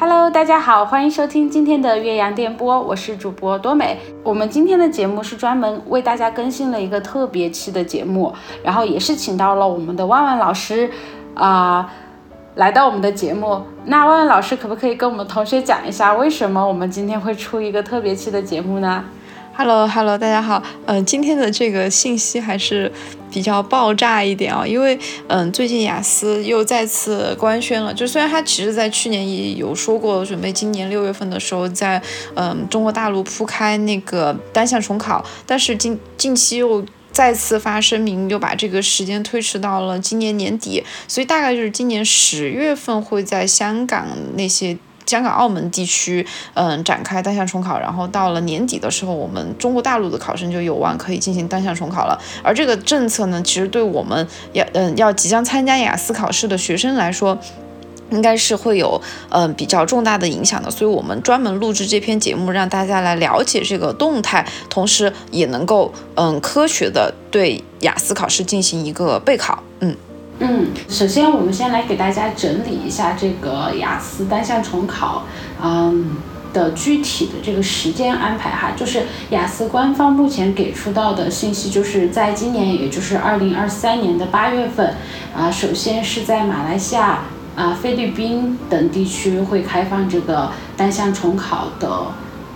Hello，大家好，欢迎收听今天的岳阳电波，我是主播多美。我们今天的节目是专门为大家更新了一个特别期的节目，然后也是请到了我们的万万老师啊、来到我们的节目。那万万老师可不可以跟我们同学讲一下，为什么我们今天会出一个特别期的节目呢？Hello，Hello，大家好。嗯、今天的这个信息还是比较爆炸一点啊、因为嗯、最近雅思又再次官宣了。就虽然它其实在去年也有说过，准备今年六月份的时候在嗯、中国大陆铺开那个单项重考，但是近近期又。再次发声明，又把这个时间推迟到了今年年底，所以大概就是今年十月份会在香港那些香港、澳门地区，嗯，展开单项重考，然后到了年底的时候，我们中国大陆的考生就有望可以进行单项重考了。而这个政策呢，其实对我们要嗯要即将参加雅思考试的学生来说，应该是会有嗯、比较重大的影响的，所以我们专门录制这篇节目，让大家来了解这个动态，同时也能够嗯科学的对雅思考试进行一个备考，嗯。嗯，首先我们先来给大家整理一下这个雅思单项重考，嗯的具体的这个时间安排哈，就是雅思官方目前给出到的信息，就是在今年，也就是二零二三年的八月份，啊，首先是在马来西亚、啊菲律宾等地区会开放这个单项重考的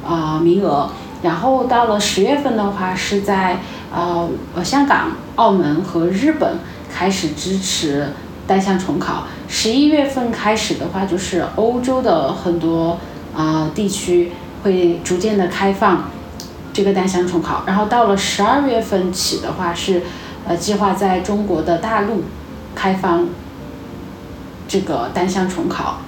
啊名额，然后到了十月份的话，是在呃香港、澳门和日本开始支持单项重考。十一月份开始的话，就是欧洲的很多啊、地区会逐渐的开放这个单项重考，然后到了十二月份起的话是呃计划在中国的大陆开放这个单项重考。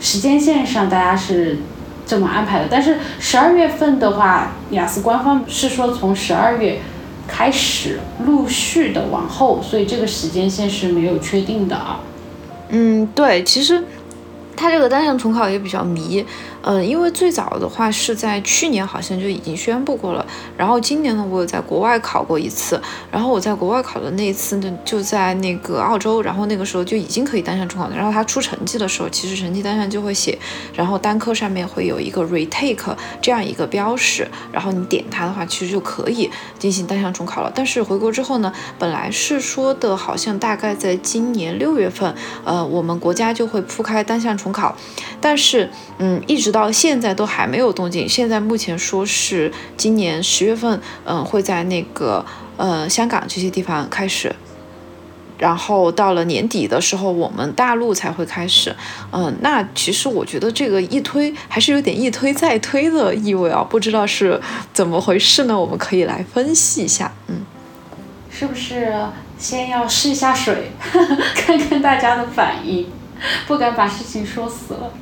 时间线上大家是这么安排的，但是十二月份的话，雅思官方是说从十二月开始陆续的往后，所以这个时间线是没有确定的啊。嗯，对，其实它这个单项重考也比较迷，嗯，因为最早的话是在去年好像就已经宣布过了，然后今年呢，我有在国外考过一次，然后我在国外考的那一次呢，就在那个澳洲，然后那个时候就已经可以单项重考了，然后它出成绩的时候，其实成绩单上就会写，然后单科上面会有一个 retake 这样一个标识，然后你点它的话，其实就可以进行单项重考了。但是回国之后呢，本来是说的好像大概在今年六月份，呃，我们国家就会铺开单项重考，但是嗯，一直到现在都还没有动静。现在目前说是今年十月份，嗯，会在那个呃香港这些地方开始。然后到了年底的时候，我们大陆才会开始。嗯，那其实我觉得这个一推还是有点一推再推的意味啊，不知道是怎么回事呢？我们可以来分析一下。嗯。是不是先要试一下水，看看大家的反应，不敢把事情说死了。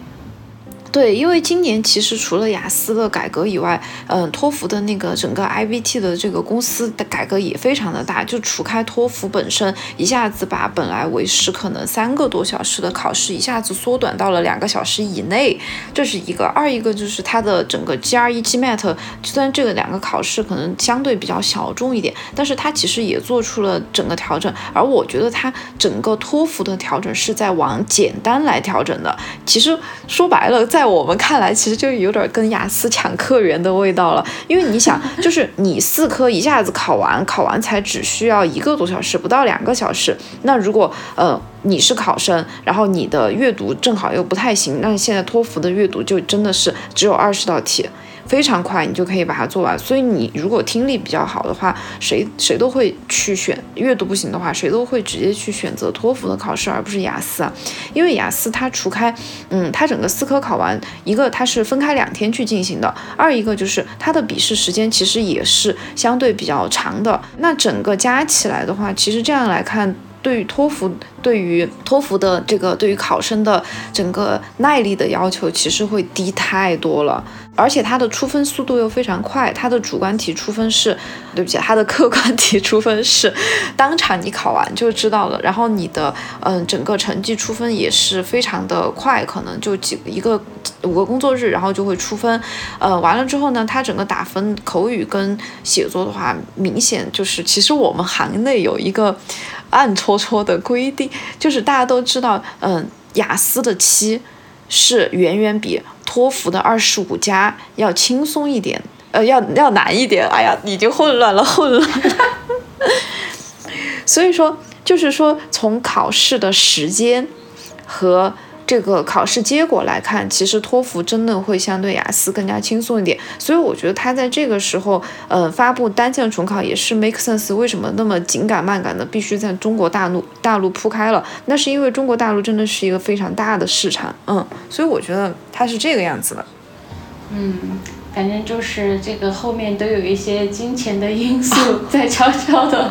对，因为今年其实除了雅思的改革以外，嗯，托福的那个整个 IBT 的这个公司的改革也非常的大。就除开托福本身，一下子把本来为时可能三个多小时的考试，一下子缩短到了两个小时以内，这是一个。二一个就是它的整个 GRE、GMAT，虽然这个两个考试可能相对比较小众一点，但是它其实也做出了整个调整。而我觉得它整个托福的调整是在往简单来调整的。其实说白了，在在我们看来，其实就有点跟雅思抢客源的味道了。因为你想，就是你四科一下子考完，考完才只需要一个多小时，不到两个小时。那如果呃你是考生，然后你的阅读正好又不太行，那现在托福的阅读就真的是只有二十道题。非常快，你就可以把它做完。所以你如果听力比较好的话，谁谁都会去选；阅读不行的话，谁都会直接去选择托福的考试，而不是雅思啊。因为雅思它除开，嗯，它整个四科考完，一个它是分开两天去进行的，二一个就是它的笔试时间其实也是相对比较长的。那整个加起来的话，其实这样来看。对于托福，对于托福的这个对于考生的整个耐力的要求，其实会低太多了。而且它的出分速度又非常快，它的主观题出分是，对不起，它的客观题出分是当场你考完就知道了。然后你的嗯整个成绩出分也是非常的快，可能就几一个五个工作日，然后就会出分。呃，完了之后呢，它整个打分口语跟写作的话，明显就是其实我们行内有一个暗戳戳的规定，就是大家都知道，嗯，雅思的七。是远远比托福的二十五加要轻松一点，呃，要要难一点。哎呀，已经混乱了，混乱了。所以说，就是说，从考试的时间和。这个考试结果来看，其实托福真的会相对雅思更加轻松一点，所以我觉得他在这个时候，呃，发布单项重考也是 make sense。为什么那么紧赶慢赶的，必须在中国大陆大陆铺开了？那是因为中国大陆真的是一个非常大的市场，嗯，所以我觉得他是这个样子的，嗯。反正就是这个后面都有一些金钱的因素 在悄悄的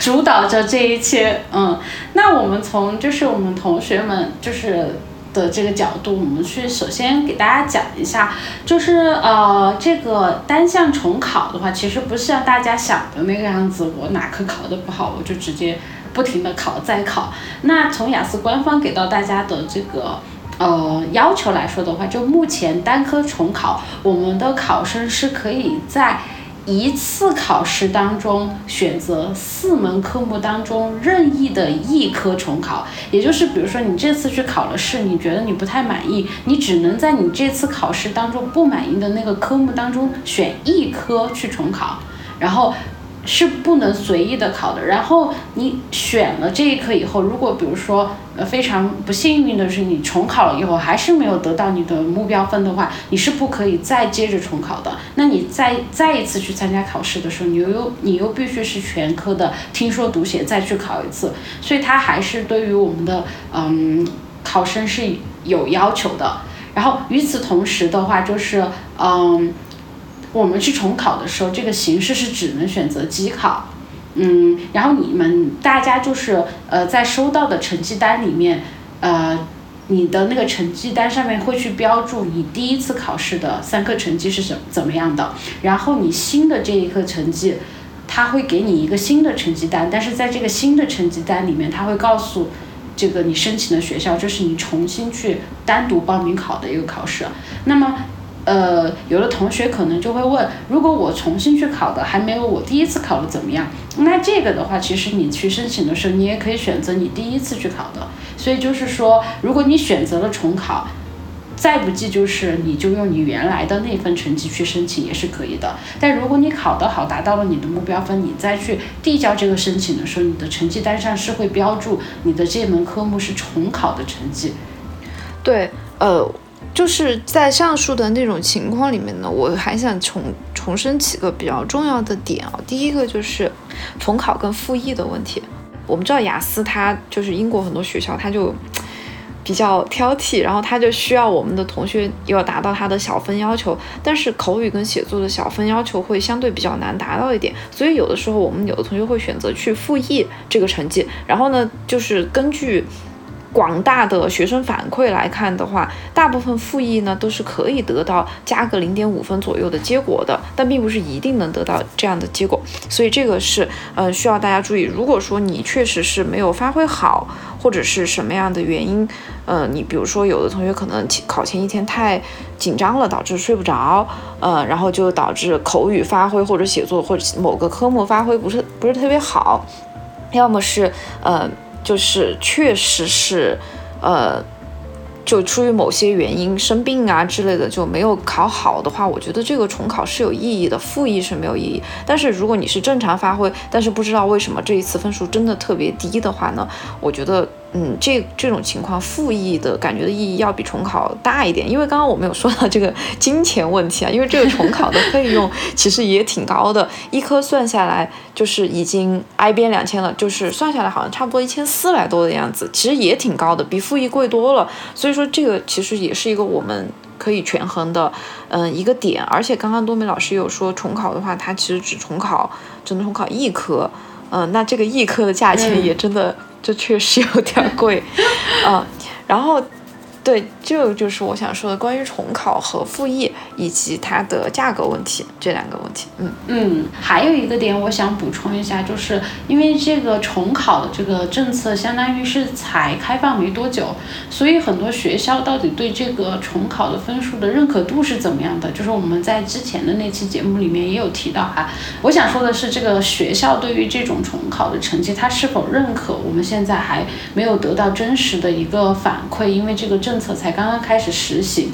主导着这一切，嗯，那我们从就是我们同学们就是的这个角度，我们去首先给大家讲一下，就是呃这个单项重考的话，其实不是像大家想的那个样子，我哪科考的不好，我就直接不停的考再考。那从雅思官方给到大家的这个。呃，要求来说的话，就目前单科重考，我们的考生是可以在一次考试当中选择四门科目当中任意的一科重考。也就是，比如说你这次去考了试，你觉得你不太满意，你只能在你这次考试当中不满意的那个科目当中选一科去重考，然后。是不能随意的考的。然后你选了这一科以后，如果比如说呃非常不幸运的是你重考了以后还是没有得到你的目标分的话，你是不可以再接着重考的。那你再再一次去参加考试的时候，你又你又必须是全科的听说读写再去考一次。所以它还是对于我们的嗯考生是有要求的。然后与此同时的话，就是嗯。我们去重考的时候，这个形式是只能选择机考，嗯，然后你们大家就是呃在收到的成绩单里面，呃，你的那个成绩单上面会去标注你第一次考试的三科成绩是什怎么样的，然后你新的这一科成绩，他会给你一个新的成绩单，但是在这个新的成绩单里面，他会告诉这个你申请的学校，这是你重新去单独报名考的一个考试，那么。呃，有的同学可能就会问，如果我重新去考的还没有我第一次考的怎么样？那这个的话，其实你去申请的时候，你也可以选择你第一次去考的。所以就是说，如果你选择了重考，再不济就是你就用你原来的那份成绩去申请也是可以的。但如果你考得好，达到了你的目标分，你再去递交这个申请的时候，你的成绩单上是会标注你的这门科目是重考的成绩。对，呃。就是在上述的那种情况里面呢，我还想重重申几个比较重要的点啊。第一个就是重考跟复议的问题。我们知道雅思它就是英国很多学校，它就比较挑剔，然后它就需要我们的同学要达到它的小分要求，但是口语跟写作的小分要求会相对比较难达到一点，所以有的时候我们有的同学会选择去复议这个成绩，然后呢，就是根据。广大的学生反馈来看的话，大部分复议呢都是可以得到加个零点五分左右的结果的，但并不是一定能得到这样的结果，所以这个是呃需要大家注意。如果说你确实是没有发挥好，或者是什么样的原因，呃，你比如说有的同学可能考前一天太紧张了，导致睡不着，呃，然后就导致口语发挥或者写作或者某个科目发挥不是不是特别好，要么是呃。就是确实是，呃，就出于某些原因生病啊之类的就没有考好的话，我觉得这个重考是有意义的，复议是没有意义。但是如果你是正常发挥，但是不知道为什么这一次分数真的特别低的话呢，我觉得。嗯，这这种情况复议的感觉的意义要比重考大一点，因为刚刚我们有说到这个金钱问题啊，因为这个重考的费用其实也挺高的，一科算下来就是已经挨边两千了，就是算下来好像差不多一千四百多的样子，其实也挺高的，比复议贵多了。所以说这个其实也是一个我们可以权衡的，嗯，一个点。而且刚刚多美老师有说重考的话，它其实只重考只能重考一科，嗯，那这个一科的价钱也真的。这确实有点贵，嗯，然后。对，这就是我想说的关于重考和复议以及它的价格问题这两个问题。嗯嗯，还有一个点我想补充一下，就是因为这个重考的这个政策相当于是才开放没多久，所以很多学校到底对这个重考的分数的认可度是怎么样的？就是我们在之前的那期节目里面也有提到哈。我想说的是，这个学校对于这种重考的成绩，它是否认可，我们现在还没有得到真实的一个反馈，因为这个政。政策才刚刚开始实行。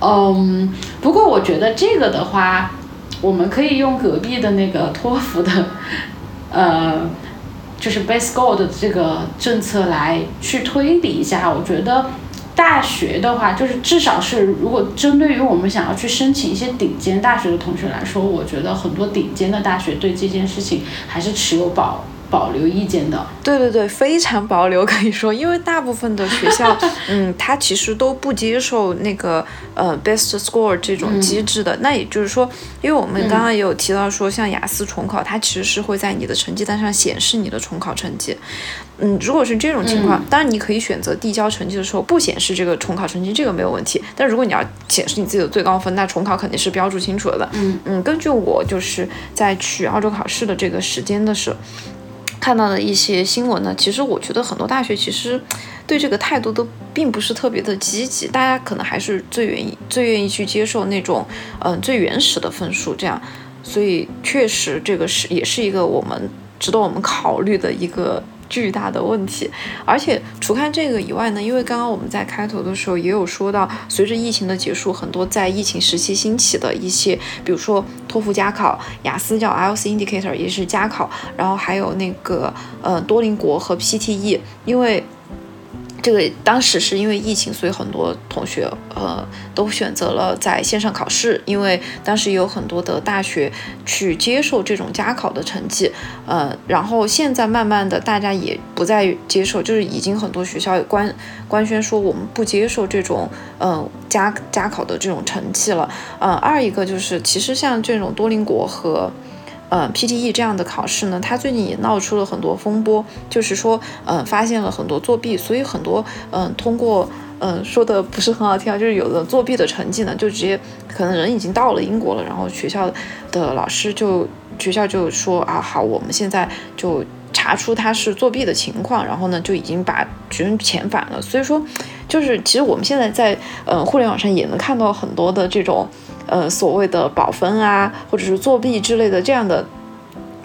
嗯，不过我觉得这个的话，我们可以用隔壁的那个托福的，呃，就是 base score 的这个政策来去推理一下。我觉得大学的话，就是至少是如果针对于我们想要去申请一些顶尖大学的同学来说，我觉得很多顶尖的大学对这件事情还是持有保。保留意见的，对对对，非常保留，可以说，因为大部分的学校，嗯，它其实都不接受那个呃 best score 这种机制的。那也就是说，因为我们刚刚也有提到说，像雅思重考，它其实是会在你的成绩单上显示你的重考成绩。嗯，如果是这种情况，当然你可以选择递交成绩的时候不显示这个重考成绩，这个没有问题。但如果你要显示你自己的最高分，那重考肯定是标注清楚了的。嗯嗯，根据我就是在去澳洲考试的这个时间的时候。看到的一些新闻呢，其实我觉得很多大学其实对这个态度都并不是特别的积极，大家可能还是最愿意最愿意去接受那种嗯最原始的分数这样，所以确实这个是也是一个我们值得我们考虑的一个。巨大的问题，而且除开这个以外呢，因为刚刚我们在开头的时候也有说到，随着疫情的结束，很多在疫情时期兴起的一些，比如说托福加考、雅思叫 IELTS Indicator 也是加考，然后还有那个呃多邻国和 PTE，因为。这个当时是因为疫情，所以很多同学呃都选择了在线上考试，因为当时有很多的大学去接受这种加考的成绩，呃，然后现在慢慢的大家也不再接受，就是已经很多学校官官宣说我们不接受这种嗯加加考的这种成绩了，呃，二一个就是其实像这种多邻国和。嗯，PTE 这样的考试呢，它最近也闹出了很多风波，就是说，嗯，发现了很多作弊，所以很多，嗯，通过，嗯，说的不是很好听啊，就是有的作弊的成绩呢，就直接可能人已经到了英国了，然后学校的老师就学校就说啊，好，我们现在就查出他是作弊的情况，然后呢，就已经把学生遣返了。所以说，就是其实我们现在在，嗯，互联网上也能看到很多的这种。呃，所谓的保分啊，或者是作弊之类的这样的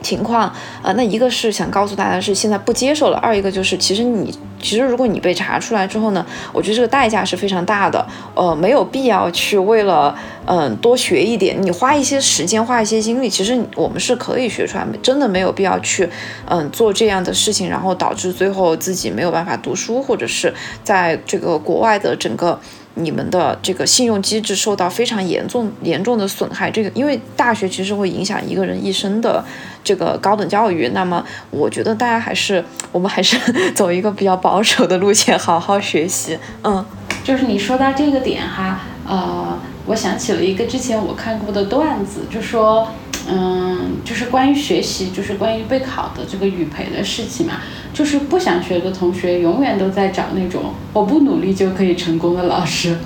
情况，呃，那一个是想告诉大家是现在不接受了，二一个就是其实你其实如果你被查出来之后呢，我觉得这个代价是非常大的，呃，没有必要去为了嗯多学一点，你花一些时间花一些精力，其实我们是可以学出来，真的没有必要去嗯做这样的事情，然后导致最后自己没有办法读书，或者是在这个国外的整个。你们的这个信用机制受到非常严重严重的损害，这个因为大学其实会影响一个人一生的这个高等教育。那么，我觉得大家还是我们还是走一个比较保守的路线，好好学习。嗯，就是你说到这个点哈，呃，我想起了一个之前我看过的段子，就说。嗯，就是关于学习，就是关于备考的这个语培的事情嘛。就是不想学的同学，永远都在找那种我不努力就可以成功的老师，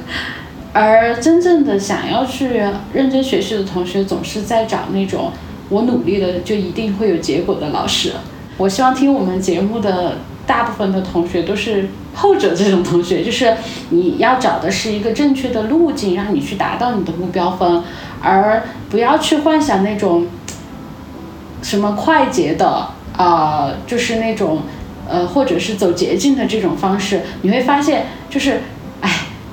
而真正的想要去认真学习的同学，总是在找那种我努力了就一定会有结果的老师。我希望听我们节目的大部分的同学都是后者这种同学，就是你要找的是一个正确的路径，让你去达到你的目标分。而不要去幻想那种什么快捷的啊，就是那种呃，或者是走捷径的这种方式，你会发现，就是，哎，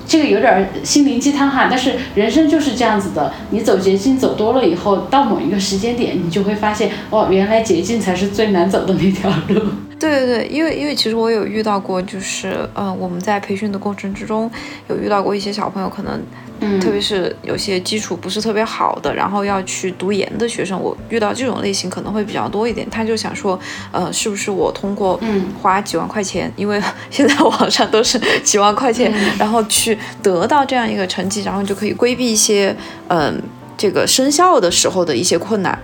这个有点心灵鸡汤哈。但是人生就是这样子的，你走捷径走多了以后，到某一个时间点，你就会发现，哦，原来捷径才是最难走的那条路。对对对，因为因为其实我有遇到过，就是嗯，我们在培训的过程之中，有遇到过一些小朋友可能。嗯特别是有些基础不是特别好的，然后要去读研的学生，我遇到这种类型可能会比较多一点。他就想说，呃，是不是我通过花几万块钱，因为 现在网上都是 几万块钱，然后去得到这样一个成绩，然后就可以规避一些，嗯，这个生效的时候的一些困难。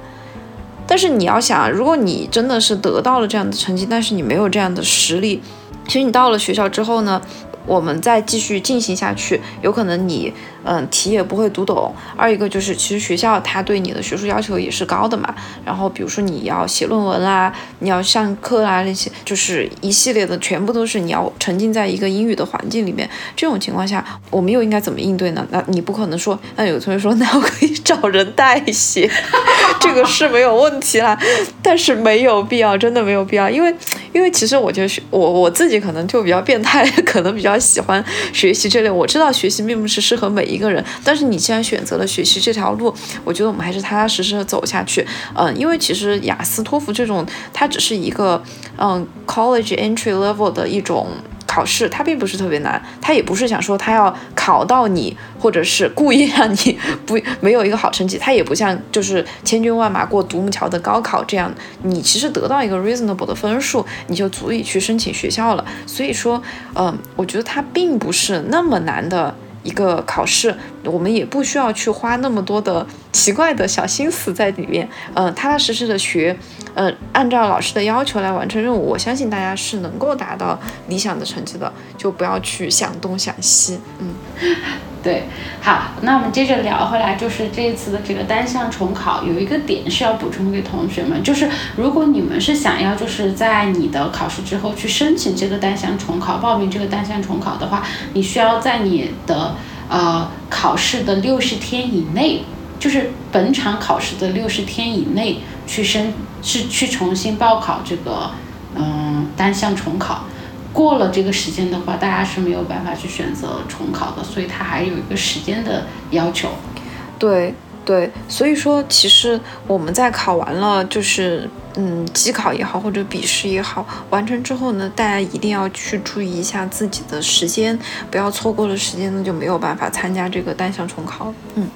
但是你要想，如果你真的是得到了这样的成绩，但是你没有这样的实力，其实你到了学校之后呢？我们再继续进行下去，有可能你嗯题也不会读懂。二一个就是，其实学校它对你的学术要求也是高的嘛。然后比如说你要写论文啦，你要上课啦那些，就是一系列的，全部都是你要沉浸在一个英语的环境里面。这种情况下，我们又应该怎么应对呢？那你不可能说，那有同学说，那我可以找人代写，这个是没有问题啦。但是没有必要，真的没有必要，因为。因为其实我觉得我我自己可能就比较变态，可能比较喜欢学习这类。我知道学习并不是适合每一一个人，但是你既然选择了学习这条路，我觉得我们还是踏踏实实的走下去。嗯，因为其实雅思托福这种，它只是一个嗯 college entry level 的一种。考试它并不是特别难，它也不是想说它要考到你，或者是故意让你不没有一个好成绩，它也不像就是千军万马过独木桥的高考这样，你其实得到一个 reasonable 的分数，你就足以去申请学校了。所以说，嗯，我觉得它并不是那么难的。一个考试，我们也不需要去花那么多的奇怪的小心思在里面，呃，踏踏实实的学，呃，按照老师的要求来完成任务，我相信大家是能够达到理想的成绩的，就不要去想东想西，嗯。对，好，那我们接着聊回来，就是这一次的这个单项重考，有一个点是要补充给同学们，就是如果你们是想要就是在你的考试之后去申请这个单项重考，报名这个单项重考的话，你需要在你的呃考试的六十天以内，就是本场考试的六十天以内去申，是去重新报考这个嗯单项重考。过了这个时间的话，大家是没有办法去选择重考的，所以它还有一个时间的要求。对对，所以说其实我们在考完了，就是嗯，机考也好或者笔试也好，完成之后呢，大家一定要去注意一下自己的时间，不要错过了时间呢，就没有办法参加这个单项重考。嗯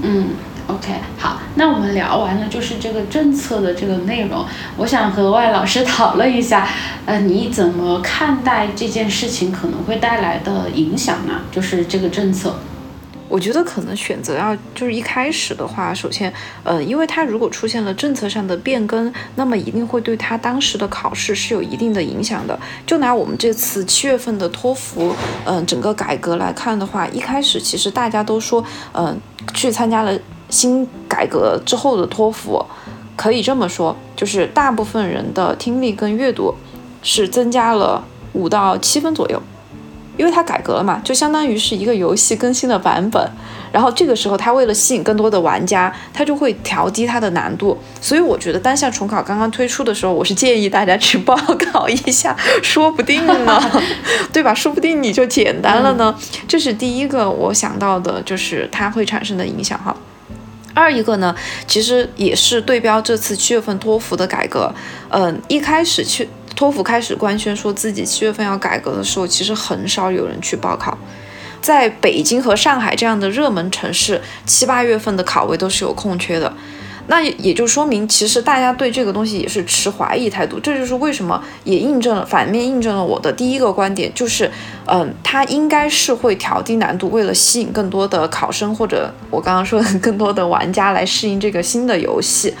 嗯。OK，好，那我们聊完了就是这个政策的这个内容，我想和外老师 讨论一下，呃，你怎么看待这件事情可能会带来的影响呢？就是这个政策。我觉得可能选择要就是一开始的话，首先，呃，因为它如果出现了政策上的变更，那么一定会对他当时的考试是有一定的影响的。就拿我们这次七月份的托福，嗯，整个改革来看的话，一开始其实大家都说，嗯，去参加了。新改革之后的托福，可以这么说，就是大部分人的听力跟阅读是增加了五到七分左右，因为它改革了嘛，就相当于是一个游戏更新的版本。然后这个时候，它为了吸引更多的玩家，它就会调低它的难度。所以我觉得单项重考刚刚推出的时候，我是建议大家去报考一下，说不定呢，对吧？说不定你就简单了呢。这是第一个我想到的，就是它会产生的影响哈。二一个呢，其实也是对标这次七月份托福的改革。嗯，一开始去托福开始官宣说自己七月份要改革的时候，其实很少有人去报考。在北京和上海这样的热门城市，七八月份的考位都是有空缺的。那也就说明，其实大家对这个东西也是持怀疑态度。这就是为什么也印证了反面印证了我的第一个观点，就是，嗯，它应该是会调低难度，为了吸引更多的考生或者我刚刚说的更多的玩家来适应这个新的游戏，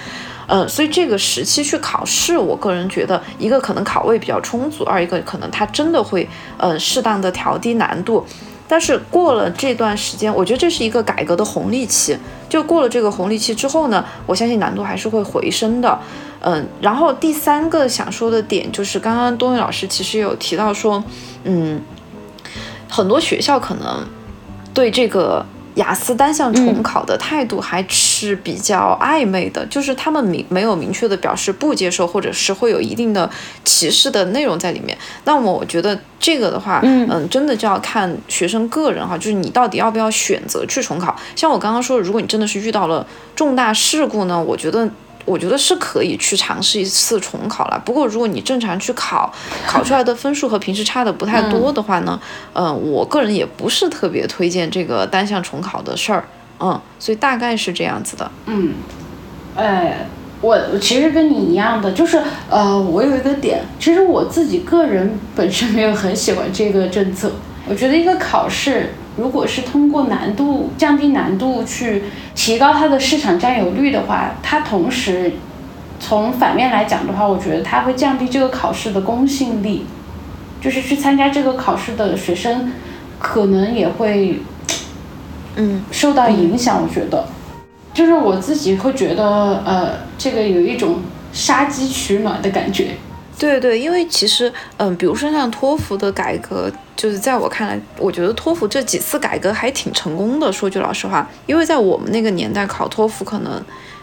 嗯，所以这个时期去考试，我个人觉得，一个可能考位比较充足，二一个可能它真的会，嗯，适当的调低难度。但是过了这段时间，我觉得这是一个改革的红利期。就过了这个红利期之后呢，我相信难度还是会回升的。嗯，然后第三个想说的点就是，刚刚东宇老师其实有提到说，嗯，很多学校可能对这个。雅思单项重考的态度还是比较暧昧的，就是他们明没有明确的表示不接受，或者是会有一定的歧视的内容在里面。那么我觉得这个的话，嗯，真的就要看学生个人哈，就是你到底要不要选择去重考。像我刚刚说，如果你真的是遇到了重大事故呢，我觉得。我觉得是可以去尝试一次重考了。不过，如果你正常去考，考出来的分数和平时差的不太多的话呢，嗯，我个人也不是特别推荐这个单项重考的事儿。嗯，所以大概是这样子的。嗯，哎，我其实跟你一样的，就是呃，我有一个点，其实我自己个人本身没有很喜欢这个政策。我觉得一个考试。如果是通过难度降低难度去提高它的市场占有率的话，它同时从反面来讲的话，我觉得它会降低这个考试的公信力，就是去参加这个考试的学生可能也会嗯受到影响。我觉得，就是我自己会觉得呃，这个有一种杀鸡取暖的感觉。对对，因为其实，嗯，比如说像托福的改革，就是在我看来，我觉得托福这几次改革还挺成功的。说句老实话，因为在我们那个年代考托福，可能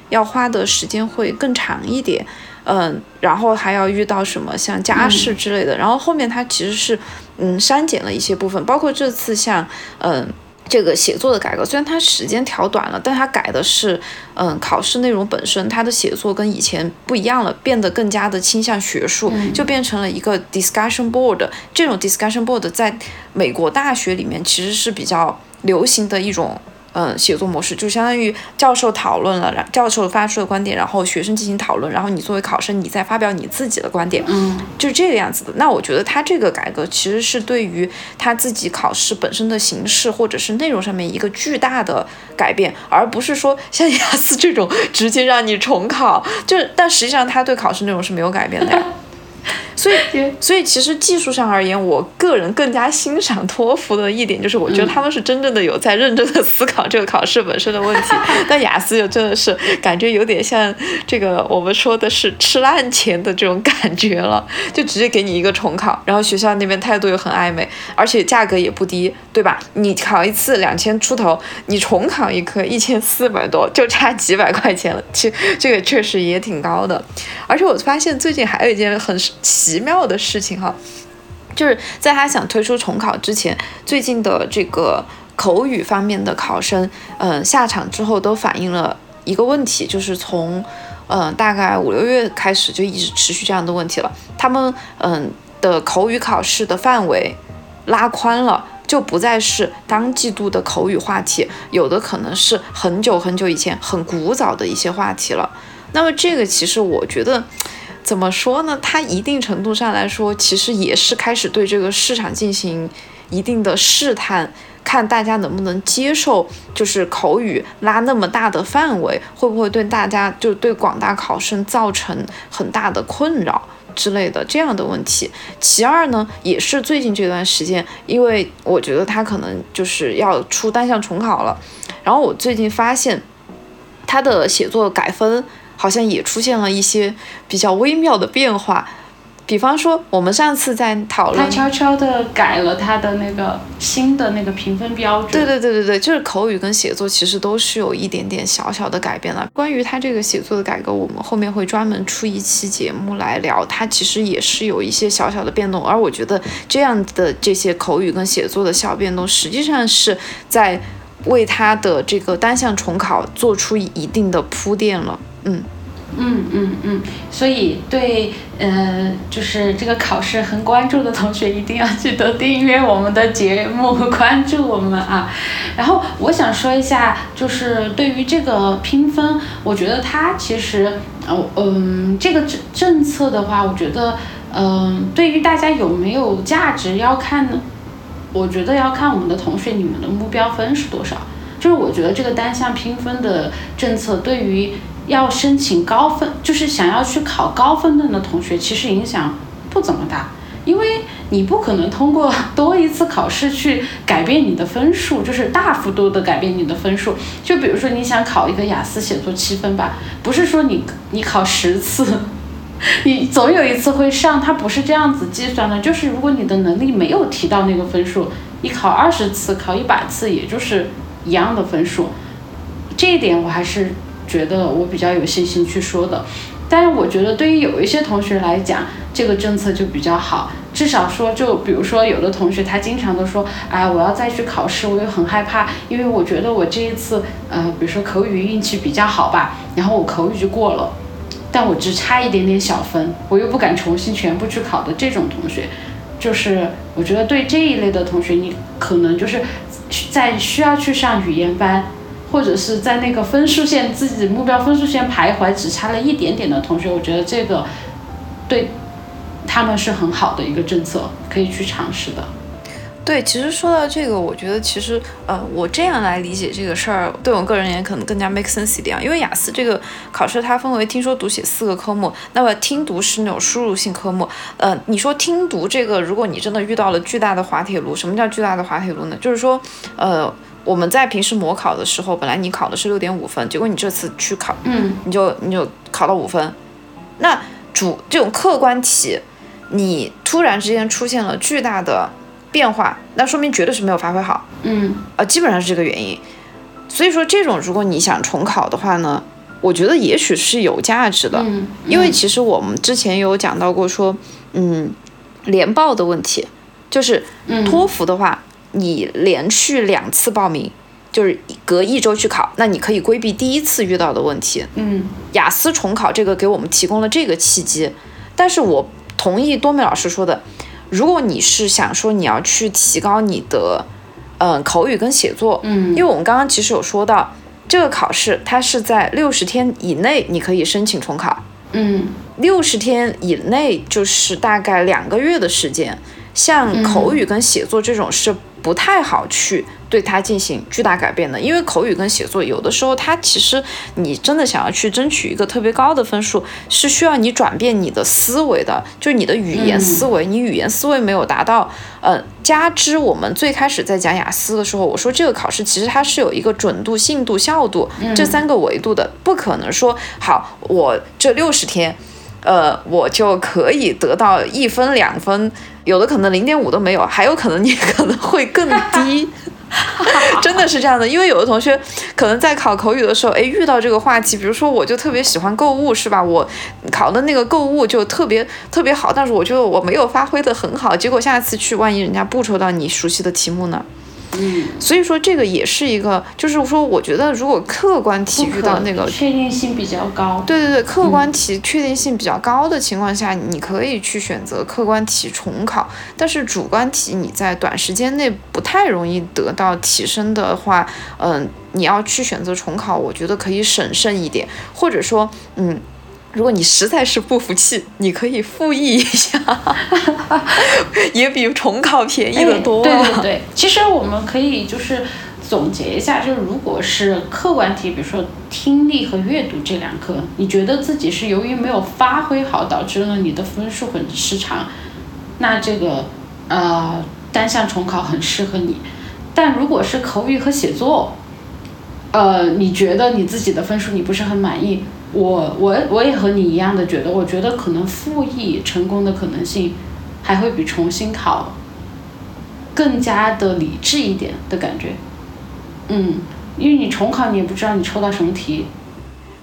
要花的时间会更长一点。嗯，然后还要遇到什么像家事之类的，然后后面它其实是嗯删减了一些部分，包括这次像嗯。这个写作的改革，虽然它时间调短了，但它改的是，嗯，考试内容本身，它的写作跟以前不一样了，变得更加的倾向学术，就变成了一个 discussion board。这种 discussion board 在美国大学里面其实是比较流行的一种。嗯，写作模式就相当于教授讨论了，然教授发出的观点，然后学生进行讨论，然后你作为考生，你再发表你自己的观点，嗯，就是这个样子的。那我觉得他这个改革其实是对于他自己考试本身的形式或者是内容上面一个巨大的改变，而不是说像雅思这种直接让你重考，就但实际上他对考试内容是没有改变的呀。所以，所以其实技术上而言，我个人更加欣赏托福的一点就是，我觉得他们是真正的有在认真的思考这个考试本身的问题。但雅思就真的是感觉有点像这个我们说的是吃烂钱的这种感觉了，就直接给你一个重考，然后学校那边态度又很暧昧，而且价格也不低，对吧？你考一次两千出头，你重考一科一千四百多，就差几百块钱了。其实这个确实也挺高的，而且我发现最近还有一件很奇。妙的事情哈，就是在他想推出重考之前，最近的这个口语方面的考生，嗯，下场之后都反映了一个问题，就是从，嗯，大概五六月开始就一直持续这样的问题了。他们，嗯，的口语考试的范围拉宽了，就不再是当季度的口语话题，有的可能是很久很久以前很古早的一些话题了。那么这个其实我觉得。怎么说呢？它一定程度上来说，其实也是开始对这个市场进行一定的试探，看大家能不能接受，就是口语拉那么大的范围，会不会对大家就对广大考生造成很大的困扰之类的这样的问题。其二呢，也是最近这段时间，因为我觉得他可能就是要出单项重考了，然后我最近发现他的写作改分。好像也出现了一些比较微妙的变化，比方说我们上次在讨论，他悄悄的改了他的那个新的那个评分标准。对对对对对，就是口语跟写作其实都是有一点点小小的改变了。关于他这个写作的改革，我们后面会专门出一期节目来聊。它其实也是有一些小小的变动，而我觉得这样的这些口语跟写作的小变动，实际上是在为他的这个单项重考做出一定的铺垫了。嗯嗯嗯嗯，所以对呃，就是这个考试很关注的同学，一定要记得订阅我们的节目，关注我们啊。然后我想说一下，就是对于这个评分，我觉得它其实呃嗯，这个政政策的话，我觉得嗯，对于大家有没有价值要看，我觉得要看我们的同学你们的目标分是多少。就是我觉得这个单项评分的政策对于。要申请高分，就是想要去考高分的的同学，其实影响不怎么大，因为你不可能通过多一次考试去改变你的分数，就是大幅度的改变你的分数。就比如说你想考一个雅思写作七分吧，不是说你你考十次，你总有一次会上，它不是这样子计算的。就是如果你的能力没有提到那个分数，你考二十次、考一百次，也就是一样的分数。这一点我还是。觉得我比较有信心去说的，但是我觉得对于有一些同学来讲，这个政策就比较好，至少说，就比如说有的同学他经常都说，哎，我要再去考试，我又很害怕，因为我觉得我这一次，呃，比如说口语运气比较好吧，然后我口语就过了，但我只差一点点小分，我又不敢重新全部去考的这种同学，就是我觉得对这一类的同学，你可能就是在需要去上语言班。或者是在那个分数线自己目标分数线徘徊，只差了一点点的同学，我觉得这个对他们是很好的一个政策，可以去尝试的。对，其实说到这个，我觉得其实呃，我这样来理解这个事儿，对我个人也可能更加 make sense 一点。因为雅思这个考试它分为听说读写四个科目，那么听读是那种输入性科目。呃，你说听读这个，如果你真的遇到了巨大的滑铁卢，什么叫巨大的滑铁卢呢？就是说呃。我们在平时模考的时候，本来你考的是六点五分，结果你这次去考，嗯，你就你就考到五分。那主这种客观题，你突然之间出现了巨大的变化，那说明绝对是没有发挥好，嗯，呃，基本上是这个原因。所以说，这种如果你想重考的话呢，我觉得也许是有价值的，嗯，因为其实我们之前有讲到过说，嗯，联报的问题，就是托福的话，你连续两次报名，就是隔一周去考，那你可以规避第一次遇到的问题。嗯，雅思重考这个给我们提供了这个契机，但是我同意多美老师说的，如果你是想说你要去提高你的，嗯，口语跟写作，嗯，因为我们刚刚其实有说到。这个考试它是在六十天以内，你可以申请重考。嗯，六十天以内就是大概两个月的时间。像口语跟写作这种是不太好去。对它进行巨大改变的，因为口语跟写作有的时候，它其实你真的想要去争取一个特别高的分数，是需要你转变你的思维的，就是你的语言思维，你语言思维没有达到，呃，加之我们最开始在讲雅思的时候，我说这个考试其实它是有一个准度、信度、效度这三个维度的，不可能说好我这六十天，呃，我就可以得到一分两分，有的可能零点五都没有，还有可能你 可能会更低。真的是这样的，因为有的同学可能在考口语的时候，哎，遇到这个话题，比如说我就特别喜欢购物，是吧？我考的那个购物就特别特别好，但是我觉得我没有发挥的很好，结果下次去，万一人家不抽到你熟悉的题目呢？嗯，所以说这个也是一个，就是说，我觉得如果客观题遇到那个确定性比较高，对对对，客观题确定性比较高的情况下，你可以去选择客观题重考。但是主观题你在短时间内不太容易得到提升的话，嗯，你要去选择重考，我觉得可以审慎一点，或者说，嗯。如果你实在是不服气，你可以复议一下，也比重考便宜的多。对对对，其实我们可以就是总结一下，就是如果是客观题，比如说听力和阅读这两科，你觉得自己是由于没有发挥好，导致了你的分数很失常，那这个呃单项重考很适合你。但如果是口语和写作，呃，你觉得你自己的分数你不是很满意？我我我也和你一样的觉得，我觉得可能复议成功的可能性，还会比重新考更加的理智一点的感觉，嗯，因为你重考你也不知道你抽到什么题。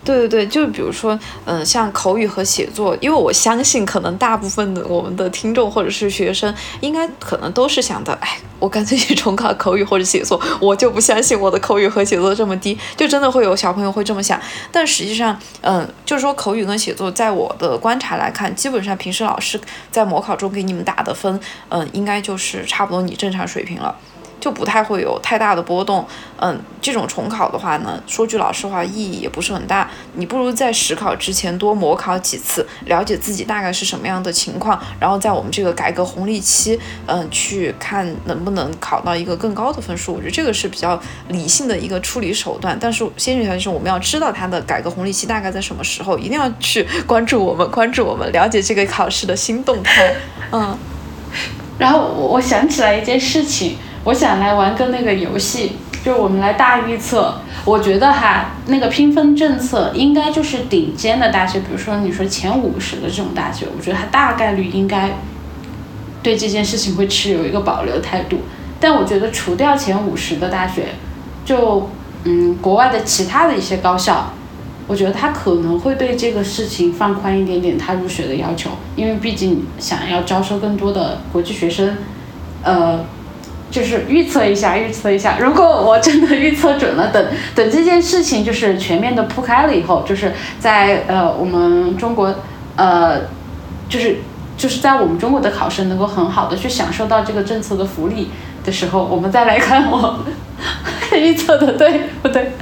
对对对，就比如说，嗯，像口语和写作，因为我相信，可能大部分的我们的听众或者是学生，应该可能都是想的，哎，我干脆去重考口语或者写作，我就不相信我的口语和写作这么低，就真的会有小朋友会这么想。但实际上，嗯，就是说口语跟写作，在我的观察来看，基本上平时老师在模考中给你们打的分，嗯，应该就是差不多你正常水平了。就不太会有太大的波动，嗯，这种重考的话呢，说句老实话，意义也不是很大。你不如在实考之前多模考几次，了解自己大概是什么样的情况，然后在我们这个改革红利期，嗯，去看能不能考到一个更高的分数。我觉得这个是比较理性的一个处理手段。但是先决条件是我们要知道它的改革红利期大概在什么时候，一定要去 关注我们，关注我们，了解这个考试的新动态。嗯，然后我我想起来一件事情。我想来玩个那个游戏，就是我们来大预测。我觉得哈，那个评分政策应该就是顶尖的大学，比如说你说前五十的这种大学，我觉得它大概率应该对这件事情会持有一个保留态度。但我觉得除掉前五十的大学，就嗯，国外的其他的一些高校，我觉得他可能会对这个事情放宽一点点他入学的要求，因为毕竟想要招收更多的国际学生，呃。就是预测一下，预测一下。如果我真的预测准了，等等这件事情就是全面的铺开了以后，就是在呃我们中国，呃，就是就是在我们中国的考生能够很好的去享受到这个政策的福利的时候，我们再来看我 预测的对不对？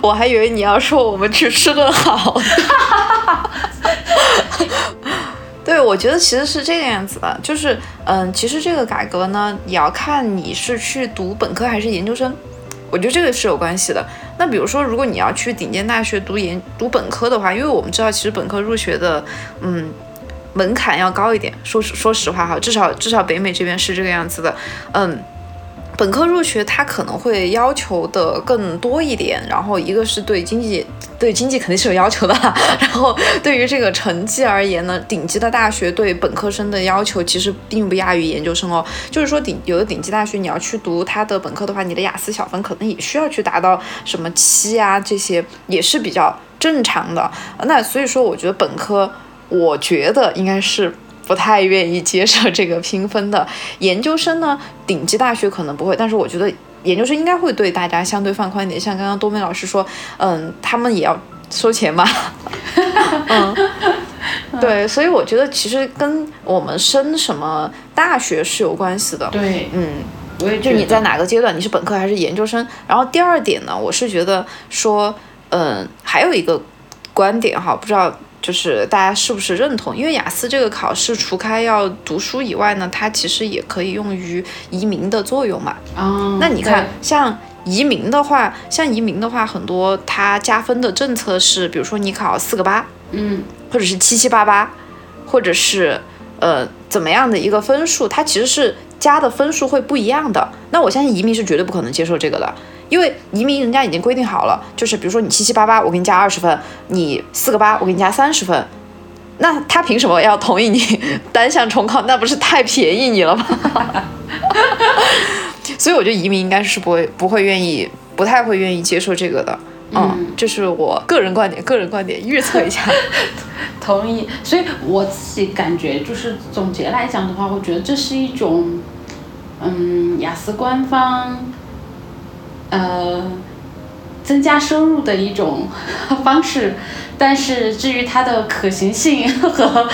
我还以为你要说我们去吃顿好的。对，我觉得其实是这个样子的，就是，嗯，其实这个改革呢，也要看你是去读本科还是研究生，我觉得这个是有关系的。那比如说，如果你要去顶尖大学读研读本科的话，因为我们知道，其实本科入学的，嗯，门槛要高一点。说说实话哈，至少至少北美这边是这个样子的，嗯。本科入学，他可能会要求的更多一点，然后一个是对经济，对经济肯定是有要求的，然后对于这个成绩而言呢，顶级的大学对本科生的要求其实并不亚于研究生哦。就是说顶有的顶级大学你要去读它的本科的话，你的雅思小分可能也需要去达到什么七啊，这些也是比较正常的。那所以说，我觉得本科，我觉得应该是不太愿意接受这个评分的。研究生呢，顶级大学可能不会，但是我觉得研究生应该会对大家相对放宽一点。像刚刚多梅老师说，嗯，他们也要收钱嘛。嗯，对，所以我觉得其实跟我们升什么大学是有关系的。对，嗯，我也就你在哪个阶段，你是本科还是研究生？然后第二点呢，我是觉得说，嗯，还有一个观点哈，不知道就是大家是不是认同？因为雅思这个考试，除开要读书以外呢，它其实也可以用于移民的作用嘛。啊，那你看，像移民的话，像移民的话，很多它加分的政策是，比如说你考四个八。嗯，或者是七七八八，或者是呃怎么样的一个分数，它其实是加的分数会不一样的。那我相信移民是绝对不可能接受这个的，因为移民人家已经规定好了，就是比如说你七七八八，我给你加二十分；你四个八，我给你加三十分。那他凭什么要同意你单向重考？那不是太便宜你了吗？所以我觉得移民应该是不会不会愿意，不太会愿意接受这个的。嗯，这是我个人观点，个人观点预测一下，同意。所以我自己感觉，就是总结来讲的话，我觉得这是一种，嗯，雅思官方，呃，增加收入的一种方式。但是至于它的可行性和，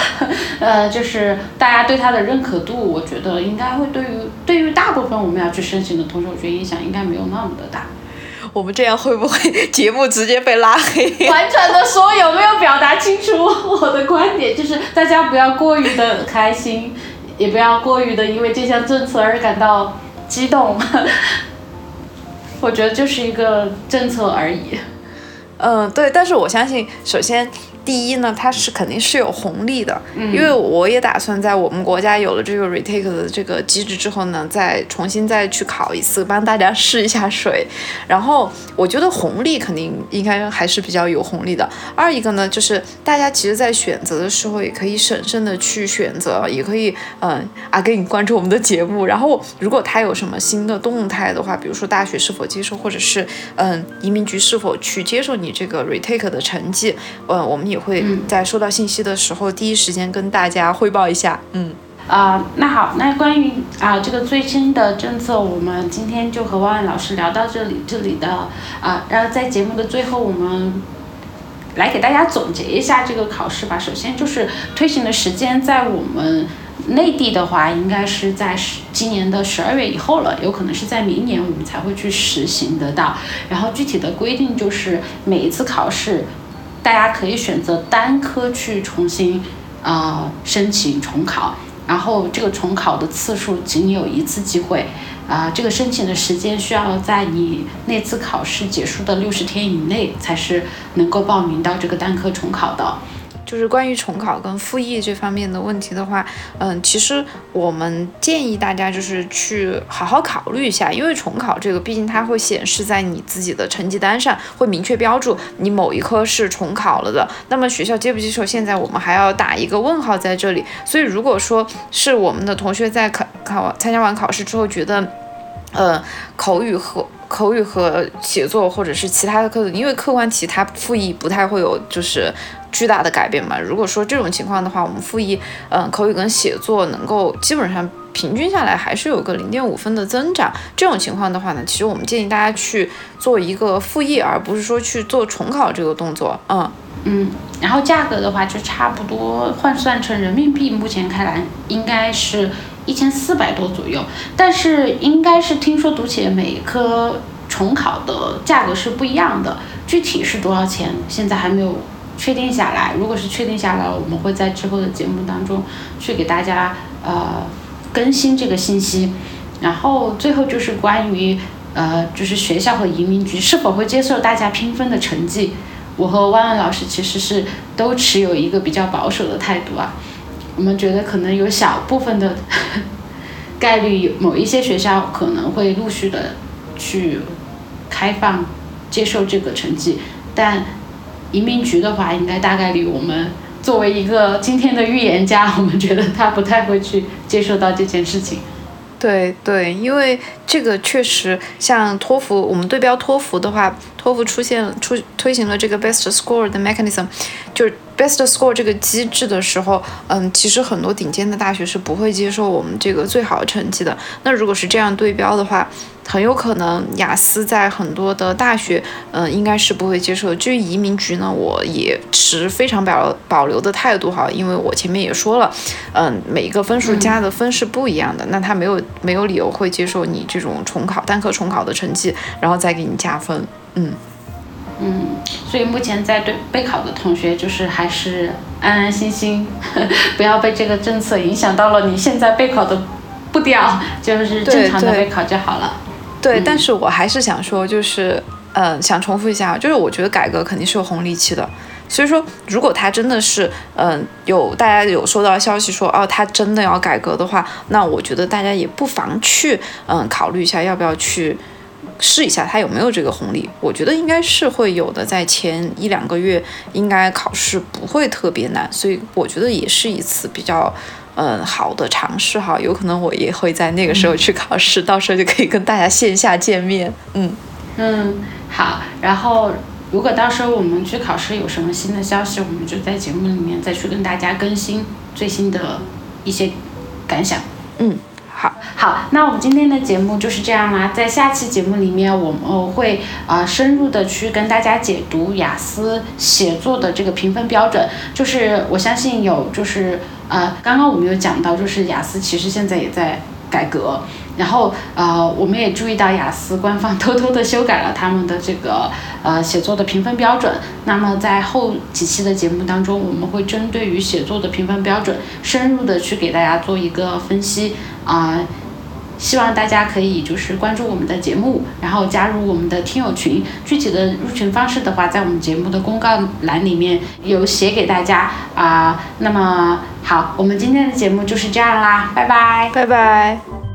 呃，就是大家对它的认可度，我觉得应该会对于对于大部分我们要去申请的同学，我觉得影响应该没有那么的大。我们这样会不会 节目直接被拉黑？婉转的说，有没有表达清楚我的观点？就是大家不要过于的开心，也不要过于的因为这项政策而感到激动。我觉得就是一个政策而已。嗯，对，但是我相信，首先。第一呢，它是肯定是有红利的，因为我也打算在我们国家有了这个 retake 的这个机制之后呢，再重新再去考一次，帮大家试一下水。然后我觉得红利肯定应该还是比较有红利的。二一个呢，就是大家其实在选择的时候也可以审慎的去选择，也可以嗯啊给你关注我们的节目。然后如果他有什么新的动态的话，比如说大学是否接受，或者是嗯移民局是否去接受你这个 retake 的成绩，嗯我们也。也会在收到信息的时候，第一时间跟大家汇报一下。嗯，啊，那好，那关于啊这个最新的政策，我们今天就和万万老师聊到这里。这里的啊，然后在节目的最后，我们来给大家总结一下这个考试吧。首先就是推行的时间，在我们内地的话，应该是在十今年的十二月以后了，有可能是在明年我们才会去实行得到。然后具体的规定就是每一次考试。大家可以选择单科去重新啊申请重考，然后这个重考的次数仅有一次机会，啊，这个申请的时间需要在你那次考试结束的六十天以内才是能够报名到这个单科重考的。就是关于重考跟复议这方面的问题的话，嗯，其实我们建议大家就是去好好考虑一下，因为重考这个毕竟它会显示在你自己的成绩单上，会明确标注你某一科是重考了的。那么学校接不接受，现在我们还要打一个问号在这里。所以如果说是我们的同学在考考参加完考试之后觉得，呃，口语和口语和写作或者是其他的课，因为客观题它复议不太会有就是。巨大的改变嘛？如果说这种情况的话，我们复议，嗯，口语跟写作能够基本上平均下来还是有个零点五分的增长。这种情况的话呢，其实我们建议大家去做一个复议，而不是说去做重考这个动作。嗯嗯，然后价格的话就差不多换算成人民币，目前看来应该是一千四百多左右。但是应该是听说读起每一科重考的价格是不一样的，具体是多少钱，现在还没有。确定下来，如果是确定下来，我们会在之后的节目当中去给大家呃更新这个信息。然后最后就是关于呃就是学校和移民局是否会接受大家拼分的成绩，我和万万老师其实是都持有一个比较保守的态度啊。我们觉得可能有小部分的 概率，某一些学校可能会陆续的去开放接受这个成绩，但。移民局的话，应该大概率我们作为一个今天的预言家，我们觉得他不太会去接受到这件事情。对对，因为这个确实像托福，我们对标托福的话，托福出现出推行了这个 best score 的 mechanism，就是 best score 这个机制的时候，嗯，其实很多顶尖的大学是不会接受我们这个最好的成绩的。那如果是这样对标的话，很有可能雅思在很多的大学，嗯，应该是不会接受。至于移民局呢，我也持非常保保留的态度哈，因为我前面也说了，嗯，每一个分数加的分是不一样的，那他没有没有理由会接受你这种重考单科重考的成绩，然后再给你加分，嗯嗯，所以目前在对备考的同学，就是还是安安心心，不要被这个政策影响到了你现在备考的步调，就是正常的备考就好了。对，但是我还是想说，就是，呃，想重复一下，就是我觉得改革肯定是有红利期的，所以说，如果他真的是，嗯，有大家有收到消息说，哦，他真的要改革的话，那我觉得大家也不妨去，嗯，考虑一下要不要去试一下它有没有这个红利，我觉得应该是会有的，在前一两个月应该考试不会特别难，所以我觉得也是一次比较。嗯，好的尝试哈，有可能我也会在那个时候去考试，到时候就可以跟大家线下见面。嗯嗯，好。然后如果到时候我们去考试有什么新的消息，我们就在节目里面再去跟大家更新最新的一些感想。嗯，好，那我们今天的节目就是这样啦，在下期节目里面，我们会啊深入的去跟大家解读雅思写作的这个评分标准，就是我相信有就是。呃，刚刚我们有讲到，就是雅思其实现在也在改革，然后呃，我们也注意到雅思官方偷偷的修改了他们的这个呃写作的评分标准。那么在后几期的节目当中，我们会针对于写作的评分标准，深入的去给大家做一个分析啊。希望大家可以就是关注我们的节目，然后加入我们的听友群。具体的入群方式的话，在我们节目的公告栏里面有写给大家啊。那么好，我们今天的节目就是这样啦，拜拜，拜拜。